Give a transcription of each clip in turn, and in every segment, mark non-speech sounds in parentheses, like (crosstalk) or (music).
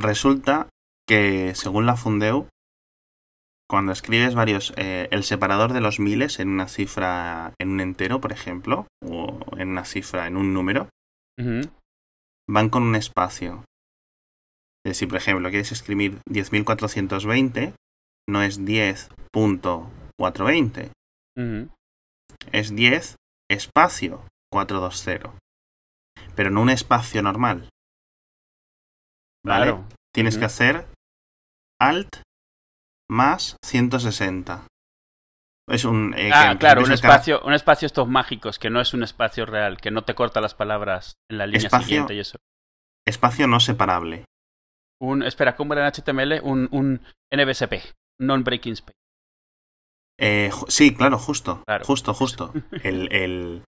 resulta que según la Fundeu, cuando escribes varios, eh, el separador de los miles en una cifra, en un entero, por ejemplo, o en una cifra, en un número, van con un espacio. Es decir, por ejemplo, quieres escribir 10.420, no es 10.420, Ujú. es 10 espacio 420. Pero no un espacio normal. ¿Vale? Claro. Tienes que hacer Alt más 160. Es un. eh, Ah, que claro, un cada- espacio, un espacio estos mágicos, que no es un espacio real, que no te corta las palabras en la línea Espacio- siguiente y eso. Espacio no separable. Un, espera, ¿cómo era en HTML? Un, un NBSP, Non-Breaking Space. Eh, sí, claro, justo. Claro. Justo, justo. (laughs) El, el,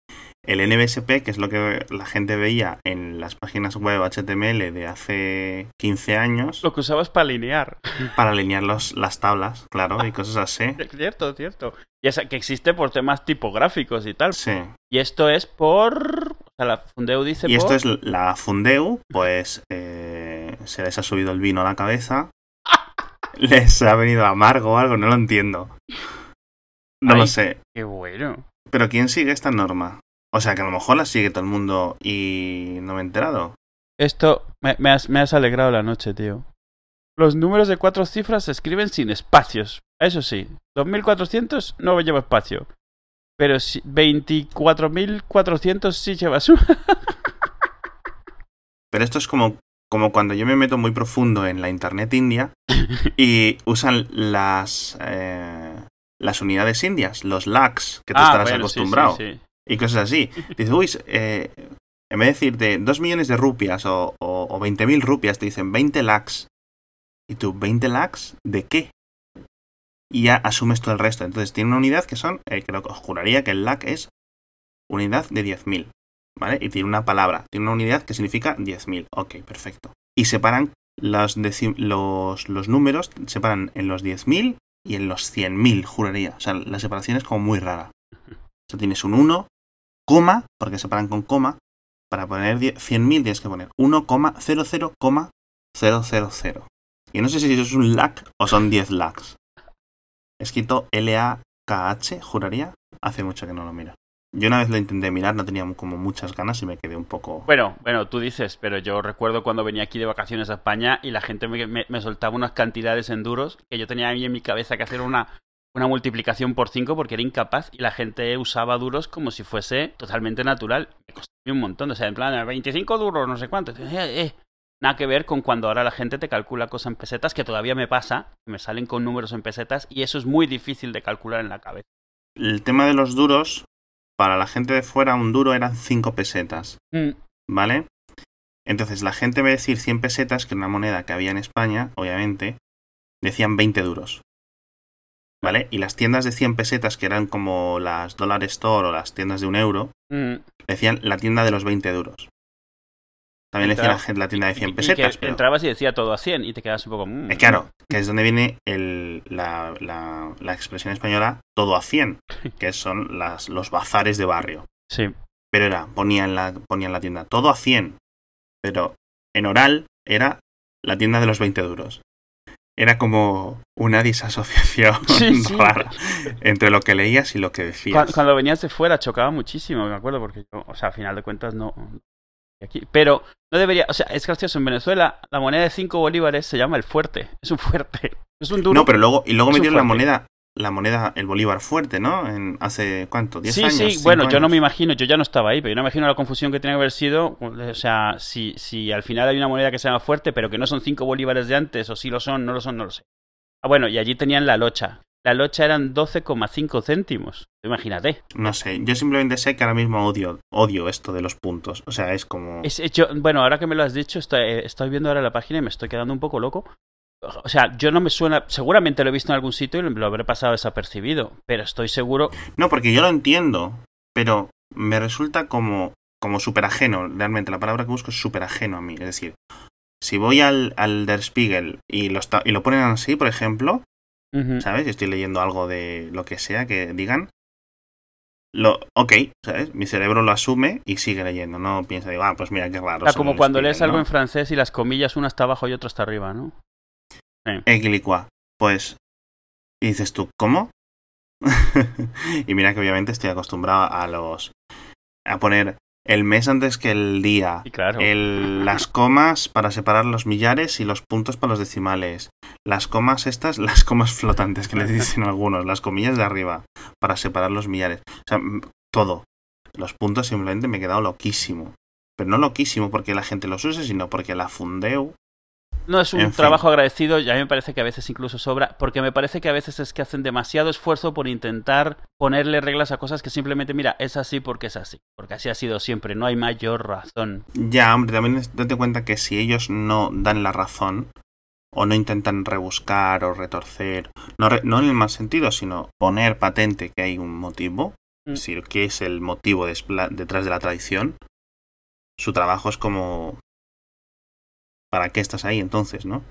el NBSP, que es lo que la gente veía en las páginas web HTML de hace 15 años, Lo que usabas para alinear. para alinear los, las tablas, claro, y cosas así. (laughs) cierto, cierto. Y esa que existe por temas tipográficos y tal. Sí. Y esto es por... O sea, la Fundeu dice Y esto es la Fundeu, pues eh, se les ha subido el vino a la cabeza. (laughs) Les ha venido amargo o algo, no lo entiendo. No Ay. lo sé. Qué bueno. Pero ¿quién sigue esta norma? O sea, que a lo mejor la sigue todo el mundo y no me he enterado. Esto me, me has, me has alegrado la noche, tío. Los números de cuatro cifras se escriben sin espacios. Eso sí, 2400 no lleva espacio. Pero si- 24.400 sí lleva su... (laughs) Pero esto es como, como cuando yo me meto muy profundo en la internet india y usan las, eh, las unidades indias, los lakhs, que tú estarás Ah, bueno, sí, sí, acostumbrado. sí. Y cosas así. Dices, uy, eh, en vez de decirte 2 millones de rupias o, o, o 20.000 rupias, te dicen 20 lakhs. ¿Y tú, 20 lakhs de qué? Y ya asumes todo el resto. Entonces tiene una unidad que son, eh, creo que os juraría que el lakh es unidad de 10.000. ¿Vale? Y tiene una palabra, tiene una unidad que significa 10.000. Ok, perfecto. Y separan los, los, los números, separan en los 10.000 y en los 100.000, juraría. O sea, la separación es como muy rara. O sea, tienes un 1, coma, porque separan con coma. Para poner 10 100.000 tienes que poner 1,00,000. Y no sé si eso es un lakh o son 10 lakhs. Escrito L-A-K-H, juraría. Hace mucho que no lo miro. Yo una vez lo intenté mirar, no tenía como muchas ganas y me quedé un poco... Bueno, bueno, tú dices, pero yo recuerdo cuando venía aquí de vacaciones a España y la gente me, me- me soltaba unas cantidades en duros que yo tenía ahí en mi cabeza que hacer una, una multiplicación por 5 porque era incapaz y la gente usaba duros como si fuese totalmente natural. Me costó un montón, o sea, en plan, 25 duros, no sé cuánto. Eh, eh. Nada que ver con cuando ahora la gente te calcula cosas en pesetas, que todavía me pasa, que me salen con números en pesetas y eso es muy difícil de calcular en la cabeza. El tema de los duros, para la gente de fuera, un duro eran 5 pesetas. Mm, ¿Vale? Entonces la gente ve decir 100 pesetas, que era una moneda que había en España, obviamente, decían 20 duros. ¿Vale? Y las tiendas de 100 pesetas, que eran como las Dollar Store o las tiendas de un euro, mm. decían la tienda de los 20 duros. También decían la, Entra- gente la tienda de 100 Y- y pesetas. que pero- entrabas y decía todo a 100 y te quedas un poco... mm. Eh, claro, que es donde viene el- la, la- la expresión española todo a 100, que son las, los bazares de barrio. Sí. Pero era, ponía en, la, ponía en la tienda todo a 100, pero en oral era la tienda de los 20 duros. Era como una disasociación (laughs) Sí, sí. rara entre lo que leías y lo que decías. Cuando, cuando venías de fuera chocaba muchísimo, me acuerdo, porque yo, o sea, a final de cuentas no... Aquí. Pero no debería, o sea, es gracioso, en Venezuela la moneda de 5 bolívares se llama el fuerte, es un fuerte, es un duro. no, pero luego, y luego metieron la moneda, la moneda, el bolívar fuerte, ¿no? En, hace, ¿cuánto? ¿10 Sí, años? sí, ¿Cinco bueno, yo no me imagino, yo ya no estaba ahí, pero yo no me imagino la confusión que tiene que haber sido, o sea, si, si al final hay una moneda que se llama fuerte, pero que no son 5 bolívares de antes, o si lo son, no lo son, no lo sé. Ah, bueno, y allí tenían la locha. La locha eran 12,5 céntimos. Imagínate. No sé, yo simplemente sé que ahora mismo odio, odio esto de los puntos. O sea, es como... Es hecho, bueno, ahora que me lo has dicho, estoy, eh, estoy viendo ahora la página y me estoy quedando un poco loco. O sea, yo no me suena, seguramente lo he visto en algún sitio y lo habré pasado desapercibido, pero estoy seguro. No, porque yo lo entiendo, pero me resulta como, como súper ajeno. Realmente, la palabra que busco es súper ajeno a mí. Es decir, si voy al, al Der Spiegel y lo, está- y lo ponen así, por ejemplo. ¿sabes? Y estoy leyendo algo de lo que sea que digan, lo, ok, ¿sabes? Mi cerebro lo asume y sigue leyendo, no piensa, digo, ah, pues mira qué raro. O sea, como cuando lees algo en francés y las comillas, una está abajo y otra está arriba, ¿no? Sí. Pues, y dices tú, ¿cómo? (laughs) y mira que obviamente estoy acostumbrado a los... a poner el mes antes que el día, claro. el, las comas para separar los millares y los puntos para los decimales, las comas estas, (laughs) las comas flotantes que le dicen algunos, las comillas de arriba para separar los millares, o sea, todo. Los puntos simplemente me he quedado loquísimo. Pero no loquísimo porque la gente los use, sino porque la fundeu no es un trabajo agradecido y a mí me parece que a veces incluso sobra, porque me parece que a veces es que hacen demasiado esfuerzo por intentar ponerle reglas a cosas que simplemente, mira, es así porque es así, porque así ha sido siempre, no hay mayor razón. Ya, hombre, también date cuenta que si ellos no dan la razón, o no intentan rebuscar o retorcer, no, no en el mal sentido, sino poner patente que hay un motivo, mm. es decir, que es el motivo detrás de la tradición, su trabajo es como ¿para qué estás ahí entonces, no?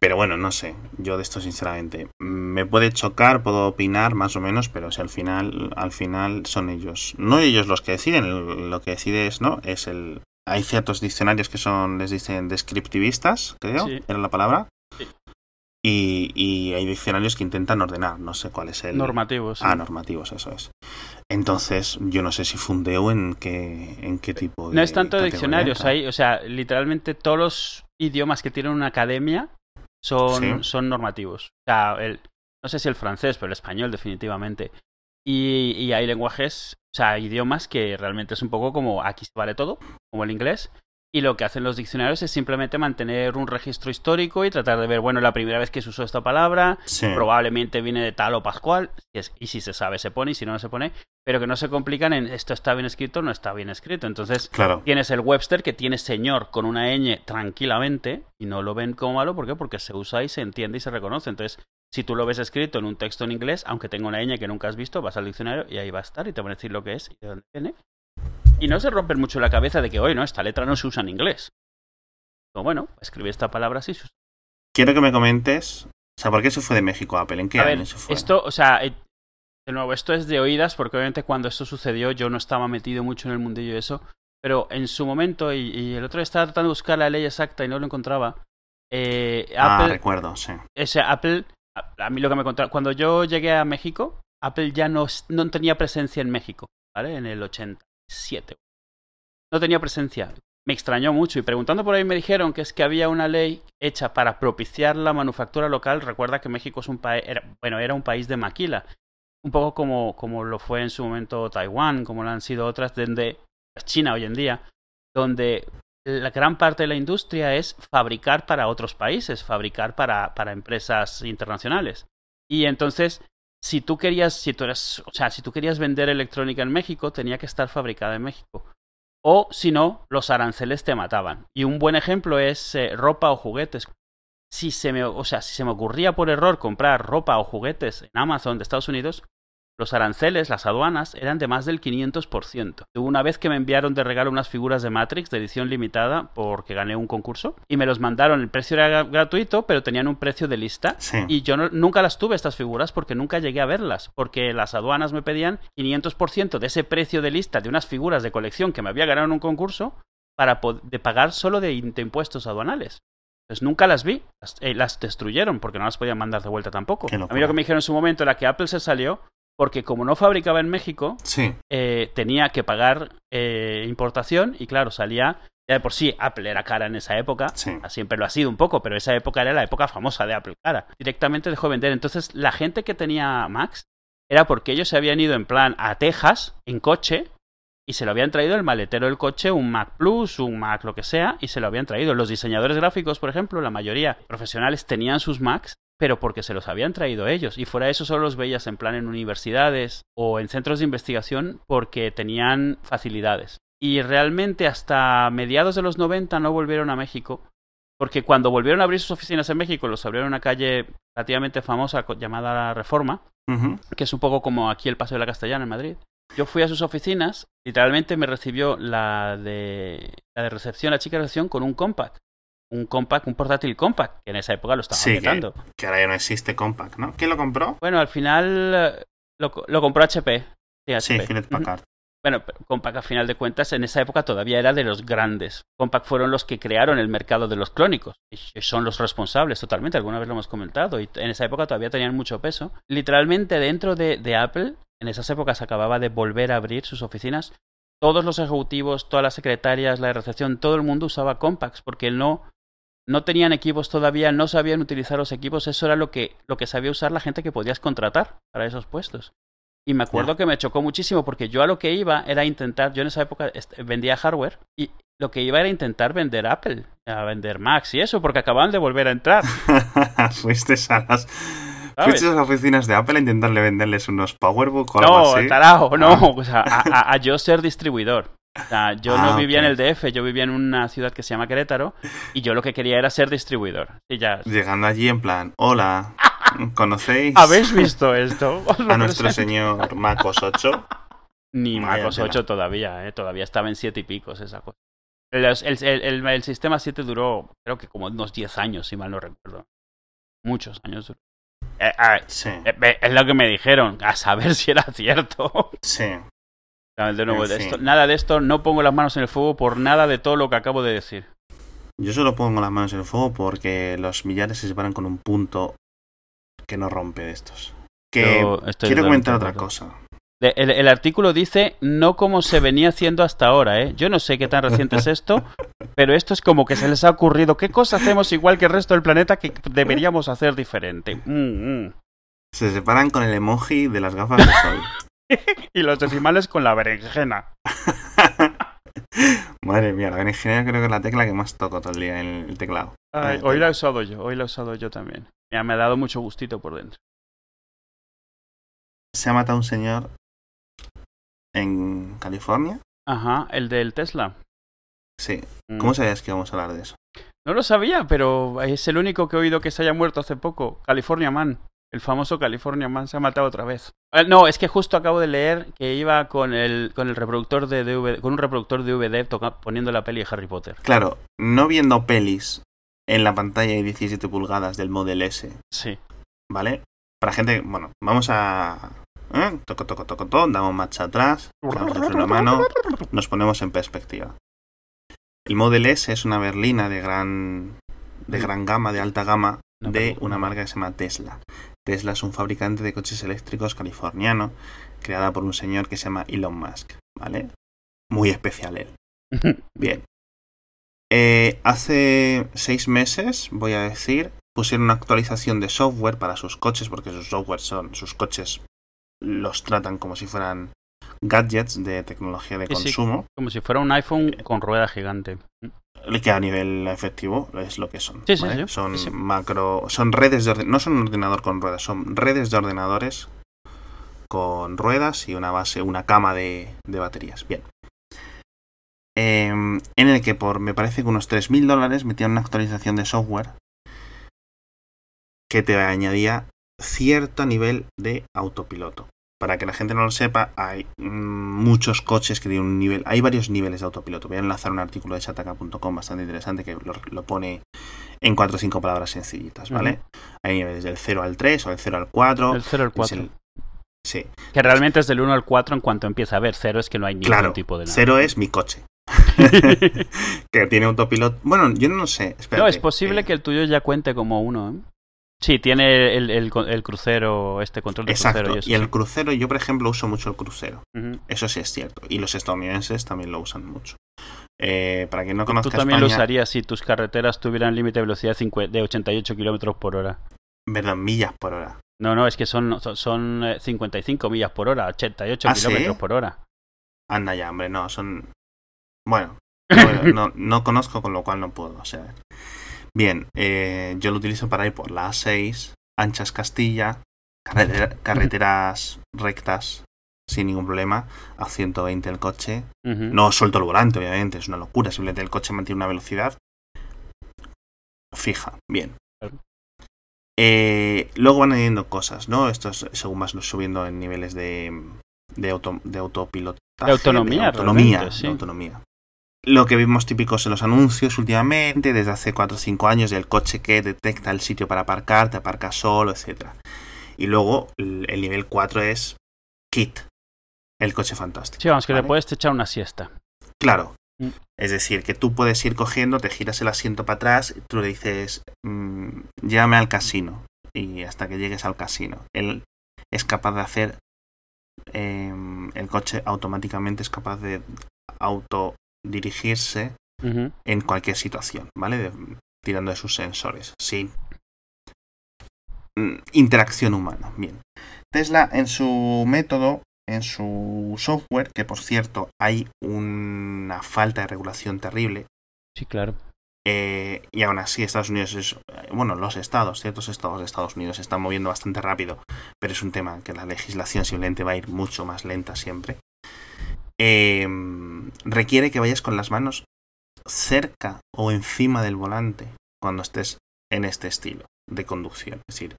Pero bueno, no sé, yo de esto sinceramente me puede chocar, puedo opinar más o menos, pero si al final al final son ellos, no ellos los que deciden, lo que decide es, ¿no? Es el hay ciertos diccionarios que son les dicen descriptivistas, creo, era la palabra. Sí. Y, hay diccionarios que intentan ordenar, no sé cuál es el... Normativos. Ah, normativos, eso es. Entonces, yo no sé si fundeo en qué, en qué tipo de... No es tanto diccionarios, hay, o sea, literalmente todos los idiomas que tienen una academia son, son normativos. O sea, el, no sé si el francés, pero el español definitivamente. Y, y hay lenguajes, o sea, idiomas que realmente es un poco como aquí se vale todo, como el inglés, y lo que hacen los diccionarios es simplemente mantener un registro histórico y tratar de ver, bueno, la primera vez que se usó esta palabra, probablemente viene de tal o pascual, y si se sabe se pone y si no, no se pone, pero que no se complican en esto está bien escrito o no está bien escrito. Entonces, tienes el Webster que tiene señor con una ñ tranquilamente y no lo ven como malo, ¿por qué? Porque se usa y se entiende y se reconoce. Entonces, si tú lo ves escrito en un texto en inglés, aunque tenga una ñ que nunca has visto, vas al diccionario y ahí va a estar y te van a decir lo que es y de dónde viene y no se rompen mucho la cabeza de que hoy, ¿no? Esta letra no se usa en inglés. O bueno, escribir esta palabra así. Quiero que me comentes. O sea, ¿por qué se fue de México a Apple? ¿En qué año se fue? Esto, o sea, eh, de nuevo, esto es de oídas, porque obviamente cuando esto sucedió yo no estaba metido mucho en el mundillo de eso. Pero en su momento, y, el otro día estaba tratando de buscar la ley exacta y no lo encontraba. Eh, ah, recuerdo, sí. Ese Apple, a, mí lo que me encontraba, cuando yo llegué a México, Apple ya no, no tenía presencia en México, ¿vale? En el 80. 7. No tenía presencia. Me extrañó mucho y preguntando por ahí me dijeron que es que había una ley hecha para propiciar la manufactura local. Recuerda que México es un país, bueno, era un país de maquila, un poco como, como lo fue en su momento Taiwán, como lo han sido otras, donde China hoy en día, donde la gran parte de la industria es fabricar para otros países, fabricar para, para empresas internacionales. Y entonces si tú querías, si tú eres, o sea, si tú querías vender electrónica en México, tenía que estar fabricada en México. O si no, los aranceles te mataban. Y un buen ejemplo es eh, ropa o juguetes. Si se me, o sea, si se me ocurría por error comprar ropa o juguetes en Amazon de Estados Unidos, los aranceles, las aduanas, eran de más del 500%. Hubo una vez que me enviaron de regalo unas figuras de Matrix de edición limitada porque gané un concurso y me los mandaron. El precio era gratuito, pero tenían un precio de lista. Y yo nunca las tuve estas figuras porque nunca llegué a verlas. Porque las aduanas me pedían 500% de ese precio de lista de unas figuras de colección que me había ganado en un concurso para de pagar solo de, impuestos aduanales. Pues nunca las vi, eh, las, destruyeron porque no las podían mandar de vuelta tampoco. A mí lo que me dijeron en su momento era que Apple se salió porque como no fabricaba en México, eh, tenía que pagar eh, importación y claro, salía... Ya de por sí, Apple era cara en esa época, siempre lo ha sido un poco, pero esa época era la época famosa de Apple cara. Directamente dejó de vender. Entonces, la gente que tenía Max era porque ellos se habían ido en plan a Texas, en coche, y se lo habían traído el maletero del coche, un Mac Plus, un Mac lo que sea, y se lo habían traído. Los diseñadores gráficos, por ejemplo, la mayoría profesionales tenían sus Macs pero porque se los habían traído ellos. Y fuera de eso solo los veías en plan en universidades o en centros de investigación porque tenían facilidades. Y realmente hasta mediados de los 90 no volvieron a México, porque cuando volvieron a abrir sus oficinas en México, los abrieron en una calle relativamente famosa llamada Reforma, que es un poco como aquí el Paseo de la Castellana en Madrid. Yo fui a sus oficinas, literalmente me recibió la de, la de recepción, la chica de recepción, con un compact un compact, un portátil compact, que en esa época lo estaba sí, Que, ahora ya no existe compact, ¿no? ¿Quién lo compró? Bueno, al final eh, lo, compró HP. Sí, HP. Hewlett Ujú. Packard. Bueno, pero Compaq a final de cuentas en esa época todavía era de los grandes. Compaq fueron los que crearon el mercado de los clónicos. Y son los responsables totalmente, alguna vez lo hemos comentado. Y en esa época todavía tenían mucho peso. Literalmente dentro de, de Apple, en esas épocas acababa de volver a abrir sus oficinas. Todos los ejecutivos, todas las secretarias, la de recepción, todo el mundo usaba Compaq porque no, no tenían equipos todavía, no sabían utilizar los equipos. Eso era lo que, lo que sabía usar la gente que podías contratar para esos puestos. Y me acuerdo que me chocó muchísimo porque yo a lo que iba era intentar, yo en esa época vendía hardware y lo que iba era intentar vender Apple, a vender Macs y eso, porque acababan de volver a entrar. (laughs) Fuiste a las. ¿Sabes? Fuiste a las oficinas de Apple a intentarle venderles unos PowerBook o algo No, así. tarao, no, Ah. o sea, a, a- a yo ser distribuidor. O sea, yo Ah, no vivía ok. en el DF, yo vivía en una ciudad que se llama Querétaro y yo lo que quería era ser distribuidor. Y ya, Llegando allí en plan, hola, ¿conocéis ¿habéis visto esto? (laughs) A nuestro señor MacOS 8? Ni Vaya MacOS tela. 8 todavía, ¿eh? todavía estaba en 7 y picos esa cosa. El, el- el- el- el sistema 7 duró, creo que como unos 10 años, si mal no recuerdo. Muchos años duró. Eh, Sí, eh, es lo que me dijeron, a saber (laughs) si era cierto. sí. De nuevo, de esto- nada de esto, no pongo las manos en el fuego por nada de todo lo que acabo de decir. Yo solo pongo las manos en el fuego porque los millares se separan con un punto que no rompe de estos. Que quiero comentar otra cosa. El, el artículo dice no como se venía haciendo hasta ahora, ¿eh? Yo no sé qué tan reciente es esto, (laughs) pero esto es como que se les ha ocurrido qué cosa hacemos igual que el resto del planeta que deberíamos hacer diferente. Mm, mm. Se separan con el emoji de las gafas de sol. (laughs) Y los decimales con la berenjena. (laughs) Madre mía, la berenjena creo que es la tecla que más toco todo el día en el teclado. Ay, hoy la he usado yo, hoy la he usado yo también. Me ha dado mucho gustito por dentro. Se ha matado un señor en California. Ajá, el del Tesla. Sí. Mm. ¿Cómo sabías que íbamos a hablar de eso? No lo sabía, pero es el único que he oído que se haya muerto hace poco. California Man. El famoso California Man se ha matado otra vez. Eh, No, es que justo acabo de leer que iba con el, con el reproductor de DVD, con un reproductor de DVD toca- poniendo la peli de Harry Potter. Claro, no viendo pelis en la pantalla de 17 pulgadas del Model S, Sí. ¿vale? Para gente, bueno, vamos a... ¿eh? Toco, toco, toco, toco, damos marcha atrás, damos el freno a mano, nos ponemos en perspectiva. El Model S es una berlina de gran, de gran gama, de alta gama, de una marca que se llama Tesla. Tesla es un fabricante de coches eléctricos californiano, creada por un señor que se llama Elon Musk, ¿vale? Muy especial él. (laughs) Bien. Eh, hace seis meses, voy a decir, pusieron una actualización de software para sus coches, porque sus software son, sus coches los tratan como si fueran gadgets de tecnología de Sí, sí. consumo, Como si fuera un iPhone con rueda gigante. que a nivel efectivo es lo que son. Sí, sí, ¿vale? sí. Son macro, son redes de no son un ordenador con ruedas, son redes de ordenadores con ruedas y una base, una cama de, de baterías. Bien. Em, en el que por, me parece que unos 3.000 dólares metían una actualización de software que te añadía cierto nivel de autopiloto. Para que la gente no lo sepa, hay mm, muchos coches que tienen un nivel. Hay varios niveles de autopiloto. Voy a enlazar un artículo de chataka.com bastante interesante que lo, lo pone en cuatro o cinco palabras sencillitas, ¿vale? Hay niveles del 0 al 3 o del 0 al 4. El 0 al Es 4. el- Sí, Que realmente es del 1 al 4 en cuanto empieza a ver. 0 es que no hay ningún claro. tipo de nada. Cero es mi coche. (laughs) (laughs) que tiene autopiloto. Bueno, yo no sé. no, espérate, es posible eh, que el tuyo ya cuente como uno. ¿eh? Sí, tiene el, el- el crucero, este control de Exacto. crucero. Y, eso, Y el sí. crucero, yo por ejemplo uso mucho el crucero. Ujú. Eso sí es cierto. Y los estadounidenses también lo usan mucho. Eh, para quien no Tú conozca también lo España, usarías si tus carreteras tuvieran límite de velocidad de 88 kilómetros por hora. perdón, millas por hora. No, no, es que son, son, son, eh, 55 millas por hora, 88 ¿Ah, sí? kilómetros por hora. Anda ya, hombre, no, son... Bueno, no, (laughs) no, no conozco, con lo cual no puedo. O sea, bien, eh, yo lo utilizo para ir por la A6, Anchas Castilla, carretera- carreteras rectas sin ningún problema, a 120 el coche. No suelto el volante, obviamente, es una locura. Simplemente el coche mantiene una velocidad fija. Bien. Eh, luego van añadiendo cosas, ¿no? Esto es según vas subiendo en niveles de, de, auto, de autopilotaje. De autonomía, de autonomía, sí. de autonomía. Lo que vimos típicos en los anuncios últimamente, desde hace 4 o 5 años, del coche que detecta el sitio para aparcar, te aparca solo, etcétera. Y luego el, el nivel 4 es kit. el coche fantástico. Sí, vamos, que ¿vale? le puedes echar una siesta. Claro. Mm. Es decir, que tú puedes ir cogiendo, te giras el asiento para atrás, y tú le dices, mm, llévame al casino. Y hasta que llegues al casino. Él es capaz de hacer. em, el coche automáticamente es capaz de autodirigirse Ujú. en cualquier situación, ¿vale? De- tirando de sus sensores, sin mm, interacción humana. Bien. Tesla en su método, en su software, que por cierto hay una falta de regulación terrible, Sí, claro. eh, y aún así Estados Unidos es, eh, bueno, los estados, ciertos estados de Estados Unidos se están moviendo bastante rápido, pero es un tema que la legislación simplemente va a ir mucho más lenta siempre. Eh, requiere que vayas con las manos cerca o encima del volante cuando estés en este estilo de conducción. Es decir,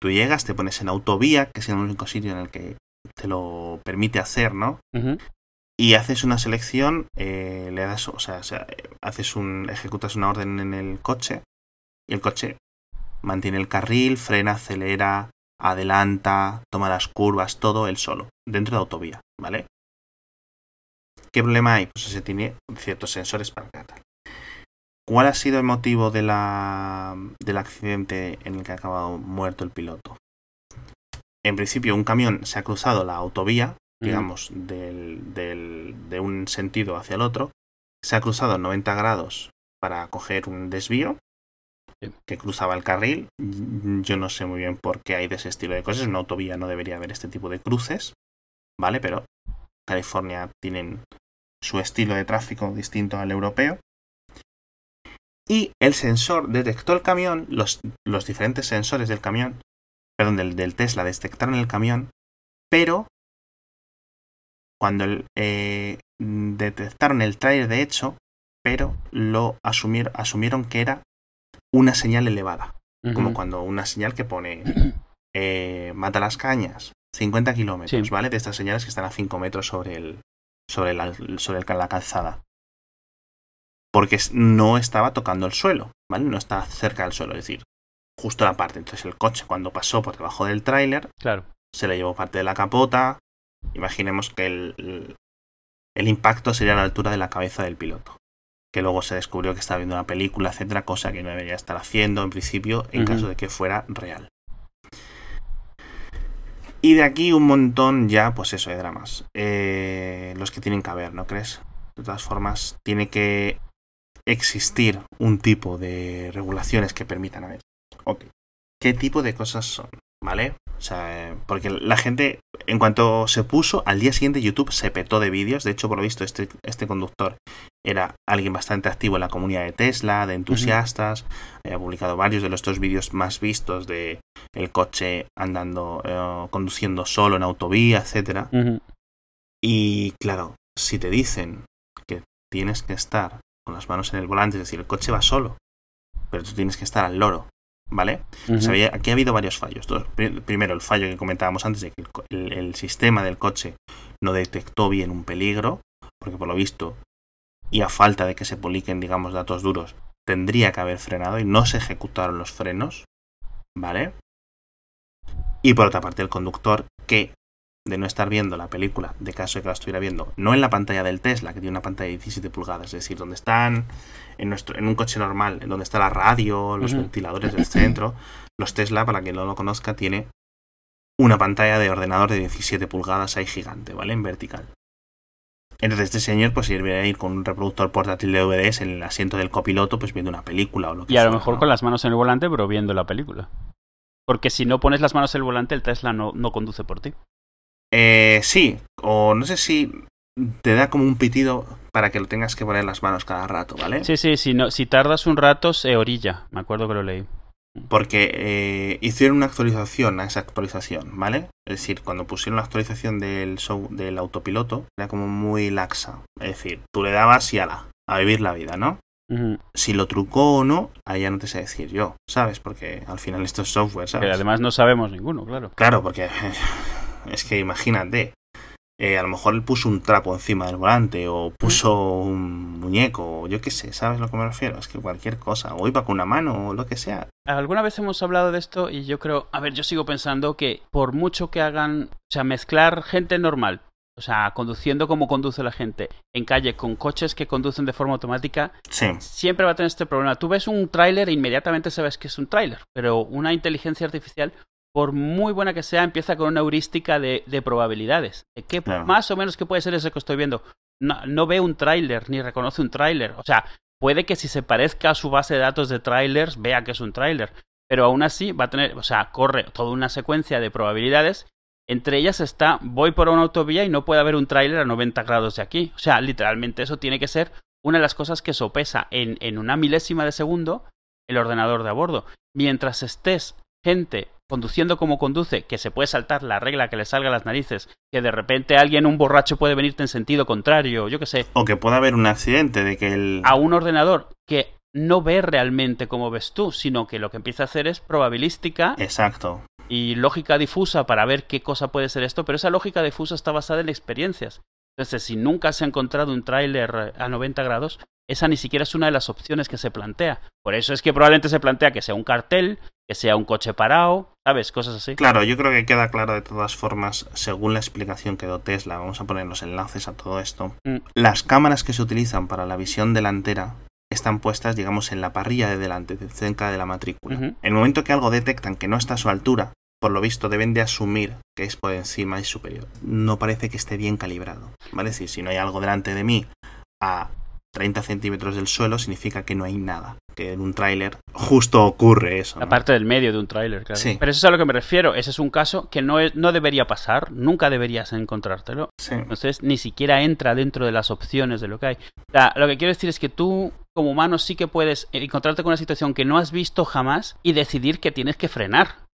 tú llegas, te pones en autovía, que es el único sitio en el que te lo permite hacer, ¿no? Y haces una selección, eh, le das, o sea, o sea, haces un, ejecutas una orden en el coche y el coche mantiene el carril, frena, acelera, adelanta, toma las curvas, todo él solo, dentro de autovía, ¿vale? ¿Qué problema hay? Pues se tiene ciertos sensores para tal. ¿Cuál ha sido el motivo de la, del accidente en el que ha acabado muerto el piloto? En principio, un camión se ha cruzado la autovía digamos, del, del- de un sentido hacia el otro, se ha cruzado 90 grados para coger un desvío Sí. que cruzaba el carril. Yo no sé muy bien por qué hay de ese estilo de cosas. En una autovía no debería haber este tipo de cruces, ¿vale? Pero California tienen su estilo de tráfico distinto al europeo. Y el sensor detectó el camión, los, los diferentes sensores del camión, perdón, del, del Tesla detectaron el camión, pero cuando el, eh, detectaron el trailer de hecho, pero lo asumieron, asumieron que era una señal elevada, como cuando una señal que pone (clears throat) eh, mata las cañas, 50 kilómetros, Sí. ¿vale? De estas señales que están a 5 metros sobre el sobre la, sobre el- la calzada. Porque no estaba tocando el suelo, ¿vale? No estaba cerca del suelo, es decir, justo la parte. Entonces el coche cuando pasó por debajo del tráiler Claro. se le llevó parte de la capota. Imaginemos que el, el- el impacto sería a la altura de la cabeza del piloto. Que luego se descubrió que estaba viendo una película, etcétera, cosa que no debería estar haciendo en principio en caso de que fuera real. Y de aquí un montón ya, pues eso, de dramas. Eh, los que tienen que haber, ¿no crees? De todas formas, tiene que existir un tipo de regulaciones que permitan a ver. Ok. ¿Qué tipo de cosas son? ¿Vale? O sea, eh, porque la gente, en cuanto se puso, al día siguiente YouTube se petó de vídeos. De hecho, por lo visto, este, este conductor era alguien bastante activo en la comunidad de Tesla, de entusiastas. Ha publicado varios de los dos vídeos más vistos de el coche andando, eh, conduciendo solo en autovía, etcétera. Ujú. Y claro, si te dicen que tienes que estar con las manos en el volante, es decir, el coche va solo, pero tú tienes que estar al loro, ¿vale? Ujú. O sea, había- aquí ha habido varios fallos. Dos- primero, el fallo que comentábamos antes de que el, co- el- el sistema del coche no detectó bien un peligro, porque por lo visto, y a falta de que se publiquen, digamos, datos duros, tendría que haber frenado y no se ejecutaron los frenos, ¿vale? Y por otra parte, el conductor que, de no estar viendo la película, de caso de que la estuviera viendo, no en la pantalla del Tesla, que tiene una pantalla de 17 pulgadas, es decir, donde están en, nuestro, en un coche normal, donde está la radio, los ventiladores del centro, los Tesla, para quien no lo conozca, tiene una pantalla de ordenador de 17 pulgadas ahí gigante, ¿vale? En vertical. Entonces este señor pues iría a ir con un reproductor portátil de DVDs en el asiento del copiloto pues viendo una película o lo que Y a lo mejor ¿no? con las manos en el volante, pero viendo la película. Porque si no pones las manos en el volante, el Tesla no, no conduce por ti. Eh, sí, o no sé si te da como un pitido para que lo tengas que poner las manos cada rato, ¿vale? Sí, sí, si, no, si tardas un rato, se orilla. Me acuerdo que lo leí. Porque eh, hicieron una actualización a esa actualización, ¿vale? Es decir, cuando pusieron la actualización del show del autopiloto, era como muy laxa. Es decir, tú le dabas y ala, a vivir la vida, ¿no? Si lo trucó o no, ahí ya no te sé decir yo, ¿sabes? Porque al final esto es software, ¿sabes? además no sabemos ninguno, claro. Claro, porque (laughs) es que imagínate, eh, a lo mejor él puso un trapo encima del volante o puso un muñeco, o yo qué sé, ¿sabes a lo que me refiero? Es que cualquier cosa, o iba con una mano o lo que sea. Alguna vez hemos hablado de esto y yo creo, a ver, yo sigo pensando que por mucho que hagan, o sea, mezclar gente normal, o sea, conduciendo como conduce la gente en calle con coches que conducen de forma automática, Sí, siempre va a tener este problema. Tú ves un tráiler e inmediatamente sabes que es un tráiler, pero una inteligencia artificial, por muy buena que sea, empieza con una heurística de, de probabilidades. De qué Claro. más o menos qué puede ser eso que estoy viendo. No, no ve un tráiler ni reconoce un tráiler. O sea, puede que si se parezca a su base de datos de trailers, vea que es un tráiler. Pero aún así va a tener, o sea, corre toda una secuencia de probabilidades. Entre ellas está, voy por una autovía y no puede haber un tráiler a 90 grados de aquí. O sea, literalmente eso tiene que ser una de las cosas que sopesa en, en una milésima de segundo el ordenador de a bordo. Mientras estés gente conduciendo como conduce, que se puede saltar la regla que le salga a las narices, que de repente alguien, un borracho, puede venirte en sentido contrario, yo qué sé, o que pueda haber un accidente de que el... a un ordenador que no ve realmente como ves tú, sino que lo que empieza a hacer es probabilística Exacto. y lógica difusa para ver qué cosa puede ser esto, pero esa lógica difusa está basada en experiencias. Entonces, si nunca se ha encontrado un tráiler a 90 grados, esa ni siquiera es una de las opciones que se plantea. Por eso es que probablemente se plantea que sea un cartel, que sea un coche parado, ¿sabes? Cosas así. Claro, yo creo que queda claro de todas formas, según la explicación que dio Tesla, vamos a poner los enlaces a todo esto. Mm. Las cámaras que se utilizan para la visión delantera están puestas, digamos, en la parrilla de delante, de cerca de la matrícula. En el momento que algo detectan que no está a su altura, por lo visto deben de asumir que es por encima y superior. No parece que esté bien calibrado, ¿vale? Es decir, si no hay algo delante de mí a 30 centímetros del suelo, significa que no hay nada. Que en un tráiler justo ocurre eso. La ¿no? parte del medio de un tráiler, claro. Sí. Pero eso es a lo que me refiero. Ese es un caso que no, es- no debería pasar, nunca deberías encontrártelo. Sí. Entonces ni siquiera entra dentro de las opciones de lo que hay. Lo que quiero decir es que tú, como humano, sí que puedes encontrarte con una situación que no has visto jamás y decidir que tienes que frenar.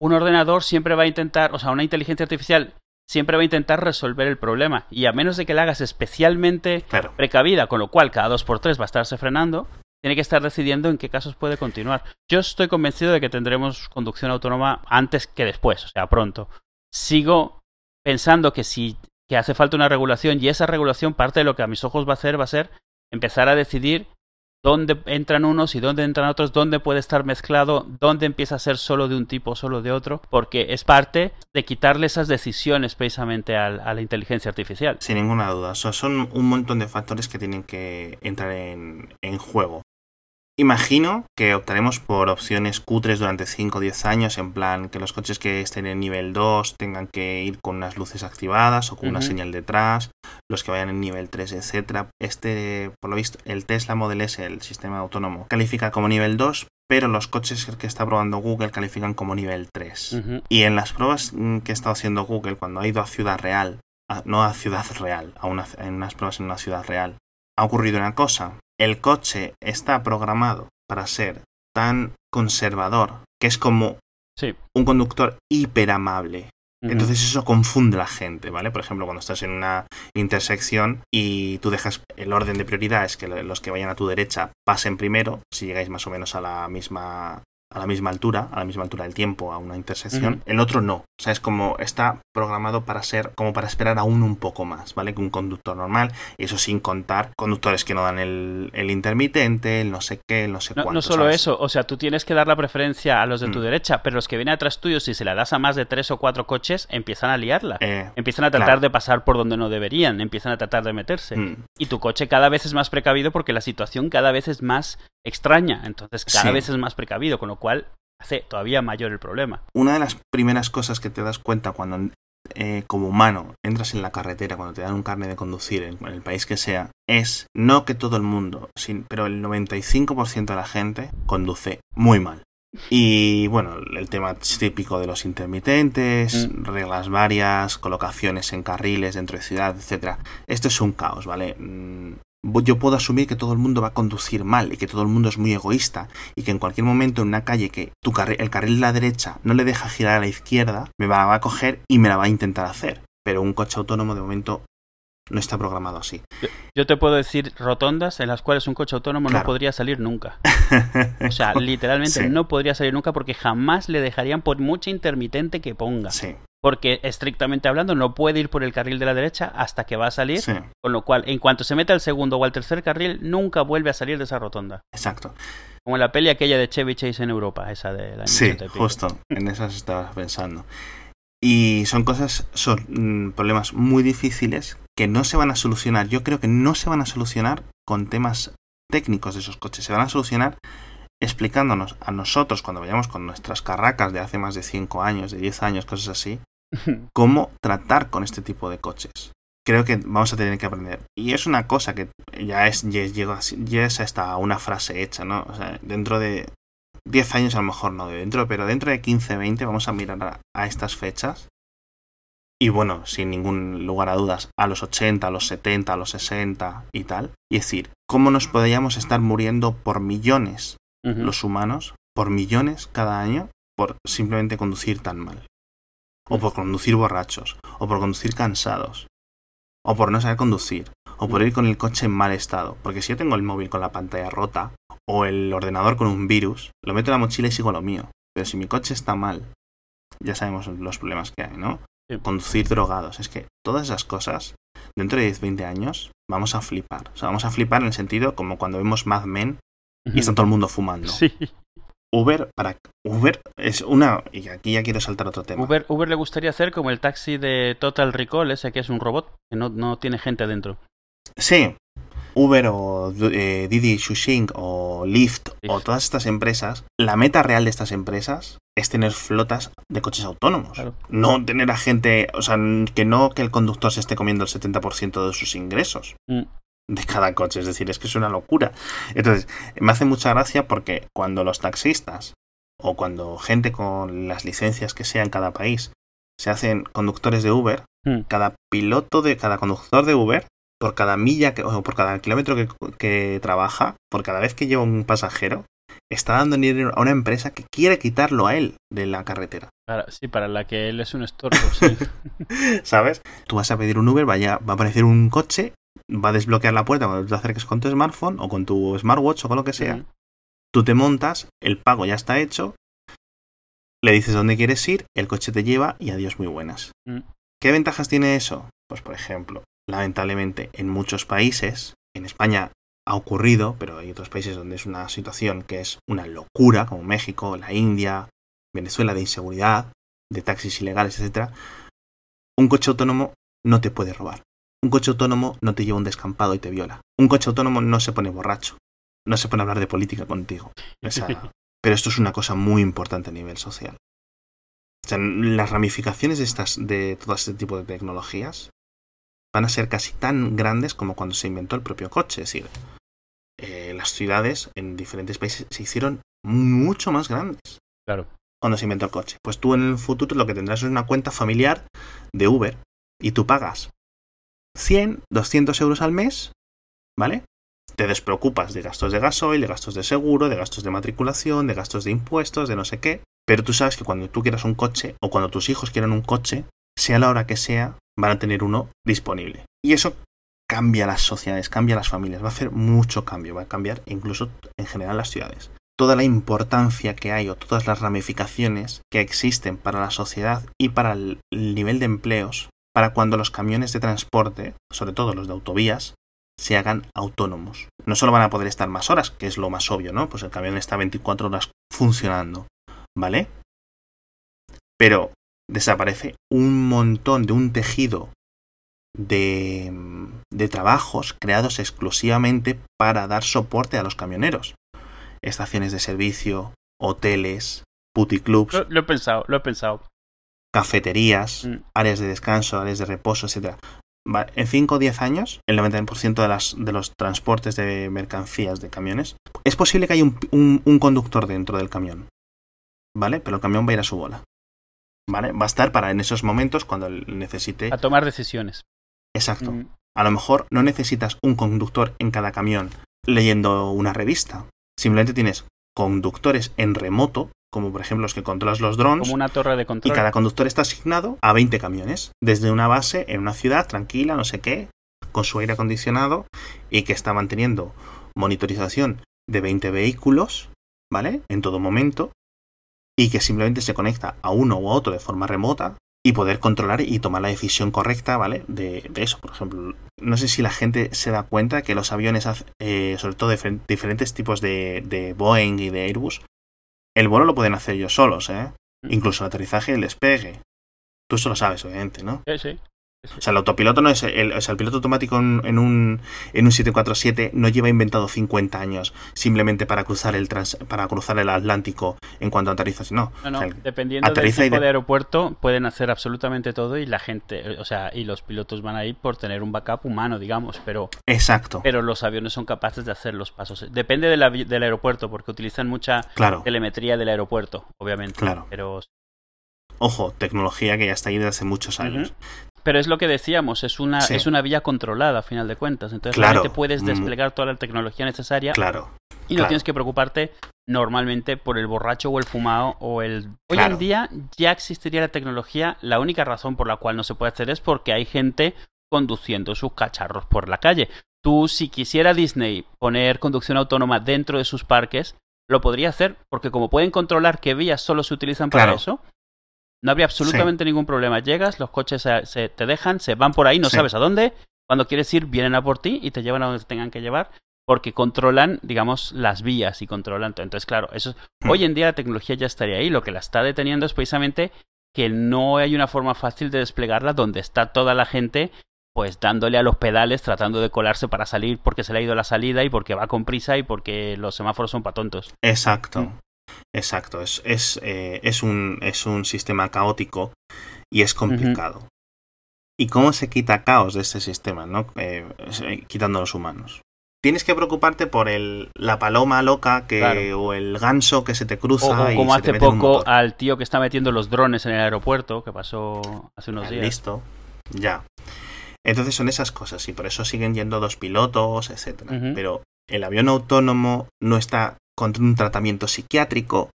Un ordenador siempre va a intentar, o sea, una inteligencia artificial siempre va a intentar resolver el problema. Y a menos de que la hagas especialmente Claro. precavida, con lo cual cada dos por tres va a estarse frenando, tiene que estar decidiendo en qué casos puede continuar. Yo estoy convencido de que tendremos conducción autónoma antes que después, o sea, pronto. Sigo pensando que si que hace falta una regulación y esa regulación parte de lo que a mis ojos va a hacer va a ser empezar a decidir dónde entran unos y dónde entran otros, dónde puede estar mezclado, dónde empieza a ser solo de un tipo solo de otro, porque es parte de quitarle esas decisiones precisamente a, la inteligencia artificial. Sin ninguna duda. O sea, son un montón de factores que tienen que entrar en, en juego. Imagino que optaremos por opciones cutres durante 5 o 10 años, en plan que los coches que estén en nivel 2 tengan que ir con unas luces activadas o con una señal detrás, los que vayan en nivel 3, etcétera. Este, por lo visto, el Tesla Model S, el sistema autónomo, califica como nivel 2, pero los coches que está probando Google califican como nivel 3. Ujú. Y en las pruebas mm, que ha estado haciendo Google, cuando ha ido a ciudad real, a- no a ciudad real, a una, en unas pruebas en una ciudad real, ha ocurrido una cosa. El coche está programado para ser tan conservador que es como Sí. un conductor hiper amable. Ujú. Entonces eso confunde a la gente, ¿vale? Por ejemplo, cuando estás en una intersección y tú dejas el orden de prioridades que los que vayan a tu derecha pasen primero, si llegáis más o menos a la misma a la misma altura, a la misma altura del tiempo, a una intersección, el otro no. O sea, es como está programado para ser, como para esperar aún un poco más, ¿vale? Que un conductor normal, y eso sin contar conductores que no dan el, el intermitente, el no sé qué, el no sé No, cuánto. no solo ¿sabes? eso, o sea, tú tienes que dar la preferencia a los de tu Mm. derecha, pero los que vienen atrás tuyo, si se la das a más de tres o cuatro coches, empiezan a liarla. Eh, Empiezan a tratar claro. de pasar por donde no deberían, empiezan a tratar de meterse. mm, Y tu coche cada vez es más precavido porque la situación cada vez es más extraña. Entonces cada Sí. vez es más precavido, con lo cual hace todavía mayor el problema. Una de las primeras cosas que te das cuenta cuando eh, como humano entras en la carretera, cuando te dan un carnet de conducir en, en el país que sea, es no que todo el mundo, sin- pero el 95% de la gente conduce muy mal. Y bueno, el tema típico de los intermitentes, Mm. reglas varias, colocaciones en carriles dentro de ciudad, etcétera. Esto es un caos, ¿vale? Yo puedo asumir que todo el mundo va a conducir mal y que todo el mundo es muy egoísta y que en cualquier momento en una calle que el carril de la derecha no le deja girar a la izquierda, me va a coger y me la va a intentar hacer. Pero un coche autónomo de momento no está programado así. Yo te puedo decir rotondas en las cuales un coche autónomo Claro. no podría salir nunca. (laughs) O sea, literalmente Sí. no podría salir nunca porque jamás le dejarían por mucha intermitente que ponga. Sí, Porque estrictamente hablando no puede ir por el carril de la derecha hasta que va a salir. sí, Con lo cual, en cuanto se mete al segundo o al tercer carril, nunca vuelve a salir de esa rotonda. exacto. Como la peli aquella de Chevy Chase en Europa, esa de la Sí, año 80 y pico. justo. En esas estaba pensando. Y son cosas, son mm, problemas muy difíciles que no se van a solucionar. Yo creo que no se van a solucionar con temas técnicos de esos coches. Se van a solucionar explicándonos a nosotros cuando vayamos con nuestras carracas de hace más de 5 años, de 10 años, cosas así, (laughs) cómo tratar con este tipo de coches. Creo que vamos a tener que aprender. Y es una cosa que ya es, ya es, ya es hasta una frase hecha, ¿no? O sea, dentro de 10 años a lo mejor no de dentro, pero dentro de 15, 20 vamos a mirar a, a estas fechas. Y bueno, sin ningún lugar a dudas, a los 80, a los 70, a los 60 y tal. Y decir, ¿cómo nos podríamos estar muriendo por millones los humanos por millones cada año por simplemente conducir tan mal. O por conducir borrachos, o por conducir cansados, o por no saber conducir, o por ir con el coche en mal estado. Porque si yo tengo el móvil con la pantalla rota, o el ordenador con un virus, lo meto en la mochila y sigo lo mío. Pero si mi coche está mal, ya sabemos los problemas que hay, ¿no? Conducir drogados. Es que todas esas cosas, dentro de 10, 20 años, vamos a flipar. O sea, vamos a flipar en el sentido como cuando vemos Mad Men y está todo el mundo fumando. Sí. Uber, para Uber es una. Y aquí ya quiero saltar otro tema. Uber, Uber le gustaría hacer como el taxi de Total Recall, ese que es un robot, que no, no tiene gente dentro. Sí. Uber o eh, Didi Xuxing o Lyft o todas estas empresas, la meta real de estas empresas es tener flotas de coches autónomos. No tener a gente, o sea, que no que el conductor se esté comiendo el 70% de sus ingresos. Mm de cada coche. Es decir, es que es una locura. Entonces, me hace mucha gracia porque cuando los taxistas o cuando gente con las licencias que sea en cada país se hacen conductores de Uber, hmm. cada piloto de cada conductor de Uber, por cada milla que, o por cada kilómetro que, que trabaja, por cada vez que lleva un pasajero, está dando dinero a una empresa que quiere quitarlo a él de la carretera. sí, para la que él es un estorbo, sí. (laughs) ¿Sabes? Tú vas a pedir un Uber, vaya, va a aparecer un coche va a desbloquear la puerta cuando te acerques con tu smartphone o con tu smartwatch o con lo que sea. Tú te montas, el pago ya está hecho, le dices dónde quieres ir, el coche te lleva y adiós muy buenas. Mm. ¿Qué ventajas tiene eso? Pues por ejemplo, lamentablemente en muchos países, en España ha ocurrido, pero hay otros países donde es una situación que es una locura, como México, la India, Venezuela de inseguridad, de taxis ilegales, etc. Un coche autónomo no te puede robar. Un coche autónomo no te lleva un descampado y te viola. Un coche autónomo no se pone borracho. No se pone a hablar de política contigo. (laughs) pero esto es una cosa muy importante a nivel social. O sea, las ramificaciones de, estas, de todo este tipo de tecnologías van a ser casi tan grandes como cuando se inventó el propio coche. Es decir, eh, las ciudades en diferentes países se hicieron mucho más grandes. Claro. Cuando se inventó el coche. Pues tú en el futuro lo que tendrás es una cuenta familiar de Uber y tú pagas 100, 200 euros al mes, ¿vale? Te despreocupas de gastos de gasoil, de gastos de seguro, de gastos de matriculación, de gastos de impuestos, de no sé qué. Pero tú sabes que cuando tú quieras un coche o cuando tus hijos quieran un coche, sea la hora que sea, van a tener uno disponible. Y eso cambia las sociedades, cambia las familias, va a hacer mucho cambio, va a cambiar incluso en general las ciudades. Toda la importancia que hay o todas las ramificaciones que existen para la sociedad y para el nivel de empleos para cuando los camiones de transporte, sobre todo los de autovías, se hagan autónomos. No solo van a poder estar más horas, que es lo más obvio, ¿no? Pues el camión está 24 horas funcionando, ¿vale? Pero desaparece un montón de un tejido de, de trabajos creados exclusivamente para dar soporte a los camioneros. Estaciones de servicio, hoteles, puticlubs. Lo, lo he pensado, lo he pensado cafeterías, mm. áreas de descanso, áreas de reposo, etc. En 5 o 10 años, el 90% de, las, de los transportes de mercancías de camiones, es posible que haya un, conductor dentro del camión, ¿vale? Pero el camión va a ir a su bola, ¿vale? Va a estar para en esos momentos cuando necesite... A tomar decisiones. Exacto. Mm. A lo mejor no necesitas un conductor en cada camión leyendo una revista. Simplemente tienes conductores en remoto como por ejemplo los que controlas los drones. Como una torre de control. Y cada conductor está asignado a 20 camiones, desde una base en una ciudad tranquila, no sé qué, con su aire acondicionado y que está manteniendo monitorización de 20 vehículos, ¿vale? En todo momento y que simplemente se conecta a uno u otro de forma remota y poder controlar y tomar la decisión correcta, ¿vale? De, eso, por ejemplo. No sé si la gente se da cuenta que los aviones, eh, sobre todo de diferentes tipos de, de Boeing y de Airbus, el vuelo lo pueden hacer ellos solos, ¿eh? Mm. Incluso el aterrizaje y el despegue. Tú eso lo sabes, obviamente, ¿no? Sí, sí. O sea, el autopiloto no es. El, o sea, el piloto automático en, en un, en un 747 no lleva inventado 50 años simplemente para cruzar el trans, para cruzar el Atlántico en cuanto aterrizas. No. No, no, O sea, dependiendo del tipo de- de aeropuerto, pueden hacer absolutamente todo y la gente, o sea, y los pilotos van a ir por tener un backup humano, digamos, pero, exacto. pero los aviones son capaces de hacer los pasos. Depende del, avi- del aeropuerto, porque utilizan mucha Claro. telemetría del aeropuerto, obviamente. Claro. Pero, Ojo, tecnología que ya está ahí desde hace muchos años. pero es lo que decíamos, es una, Sí. es una vía controlada, a final de cuentas. Entonces, Claro. realmente puedes Mm. desplegar toda la tecnología necesaria Claro. y no claro. tienes que preocuparte normalmente por el borracho o el fumado o el... Hoy Claro. en día ya existiría la tecnología, la única razón por la cual no se puede hacer es porque hay gente conduciendo sus cacharros por la calle. Tú, si quisiera Disney poner conducción autónoma dentro de sus parques, lo podría hacer, porque como pueden controlar qué vías solo se utilizan para eso, no habría absolutamente ningún problema. Llegas, los coches se, se- te dejan, se van por ahí, no Sí. sabes a dónde. Cuando quieres ir, vienen a por ti y te llevan a donde te tengan que llevar, porque controlan, digamos, las vías y controlan. todo. Entonces, claro, eso es- Mm. hoy en día la tecnología ya estaría ahí. Lo que la está deteniendo es precisamente que no hay una forma fácil de desplegarla donde está toda la gente pues dándole a los pedales, tratando de colarse para salir porque se le ha ido la salida y porque va con prisa y porque los semáforos son para tontos. Exacto. Exacto. Es, es, eh, es, un, es un sistema caótico y es complicado. ¿Y cómo se quita caos de este sistema, no? Eh, eh, quitando a los humanos. Tienes que preocuparte por el, la paloma loca que, Claro. o el ganso que se te cruza o como hace poco al tío que está metiendo los drones en el aeropuerto, que pasó hace unos Ah, días. Listo. Ya. Entonces son esas cosas y por eso siguen yendo dos pilotos. Ujú. Pero el avión autónomo no está contra un tratamiento psiquiátrico,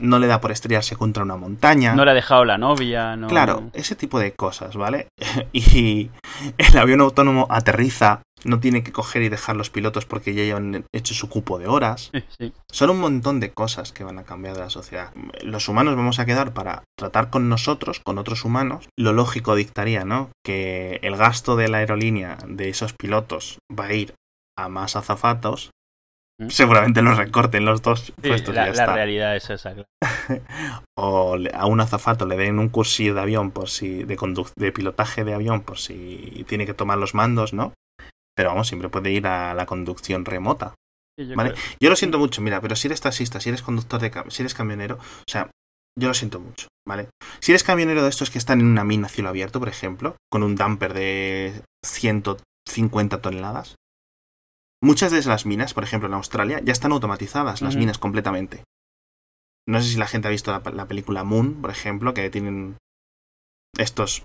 no le da por estrellarse contra una montaña. No le ha dejado la novia, no. Claro, ese tipo de cosas, ¿vale? (laughs) y el avión autónomo aterriza, no tiene que coger y dejar los pilotos porque ya hayan hecho su cupo de horas. Sí. Son un montón de cosas que van a cambiar de la sociedad. Los humanos vamos a quedar para tratar con nosotros, con otros humanos. Lo lógico dictaría, ¿no? Que el gasto de la aerolínea de esos pilotos va a ir a más azafatos. ¿Mm? Seguramente los recorten los dos Sí, puestos la, ya la está. realidad es esa. claro. (laughs) o a un azafato le den un cursillo de avión por si de de pilotaje de avión por si tiene que tomar los mandos, ¿no? Pero vamos, siempre puede ir a la conducción remota. Sí, yo Vale. creo- Yo lo siento mucho, mira, pero si eres taxista, si eres conductor de si eres camionero, o sea, yo lo siento mucho, ¿vale? Si eres camionero de estos que están en una mina a cielo abierto, por ejemplo, con un dumper de 150 toneladas, muchas de esas minas, por ejemplo en Australia, ya están automatizadas, las minas completamente. No sé si la gente ha visto la, la película Moon, por ejemplo, que tienen estos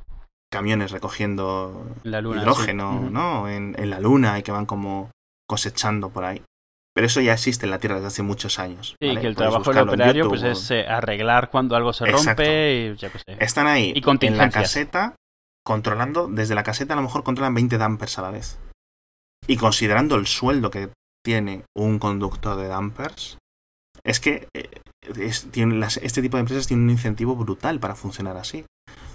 camiones recogiendo La luna. sí. hidrógeno. ¿no? En, en la luna y que van como cosechando por ahí. Pero eso ya existe en la Tierra desde hace muchos años. Sí, ¿vale? que el Puedes trabajo del operario pues es eh, arreglar cuando algo se Exacto. rompe y ya. Están ahí y en la caseta controlando, desde la caseta a lo mejor controlan 20 dampers a la vez. Y considerando el sueldo que tiene un conductor de dampers, es que eh, es- tienen las- este tipo de empresas tienen un incentivo brutal para funcionar así.